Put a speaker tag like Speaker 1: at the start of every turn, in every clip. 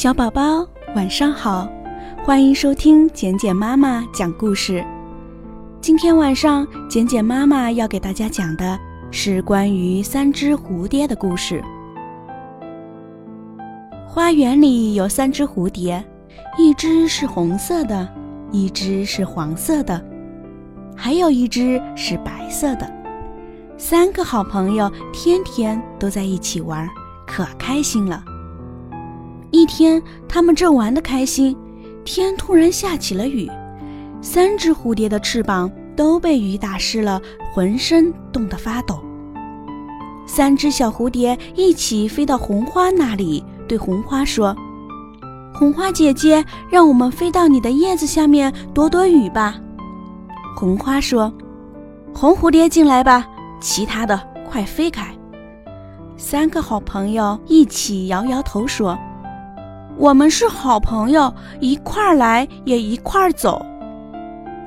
Speaker 1: 小宝宝晚上好，欢迎收听简简妈妈讲故事。今天晚上，简简妈妈要给大家讲的是关于三只蝴蝶的故事。花园里有三只蝴蝶，一只是红色的，一只是黄色的，还有一只是白色的。三个好朋友天天都在一起玩，可开心了。一天，他们正玩得开心，天突然下起了雨，三只蝴蝶的翅膀都被雨打湿了，浑身冻得发抖。三只小蝴蝶一起飞到红花那里，对红花说：“红花姐姐，让我们飞到你的叶子下面躲躲雨吧。”红花说：“红蝴蝶进来吧，其他的快飞开。”三个好朋友一起摇摇头说。我们是好朋友，一块儿来也一块儿走。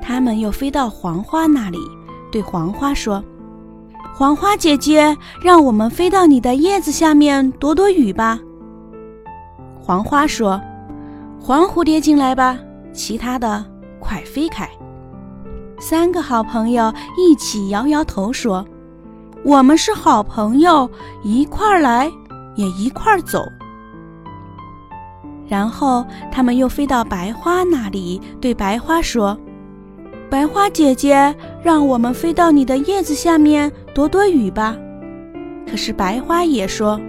Speaker 1: 他们又飞到黄花那里，对黄花说：“黄花姐姐，让我们飞到你的叶子下面躲躲雨吧。”黄花说：“黄蝴蝶进来吧，其他的快飞开。”三个好朋友一起摇摇头说：“我们是好朋友，一块儿来也一块儿走。”然后他们又飞到白花那里，对白花说：“白花姐姐，让我们飞到你的叶子下面躲躲雨吧。”可是白花也说：“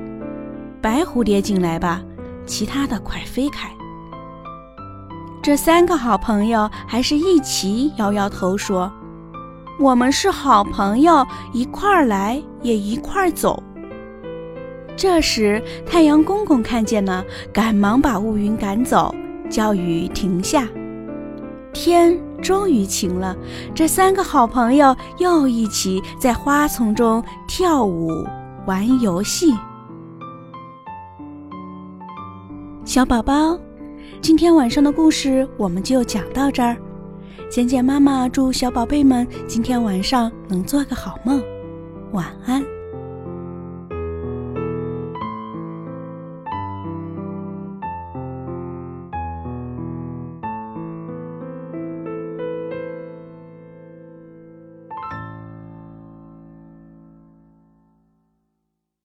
Speaker 1: 白蝴蝶进来吧，其他的快飞开。”这三个好朋友还是一起摇摇头说：“我们是好朋友，一块儿来也一块儿走。”这时，太阳公公看见了，赶忙把乌云赶走，叫雨停下。天终于晴了，这三个好朋友又一起在花丛中跳舞、玩游戏。小宝宝，今天晚上的故事我们就讲到这儿。简简妈妈祝小宝贝们今天晚上能做个好梦，晚安。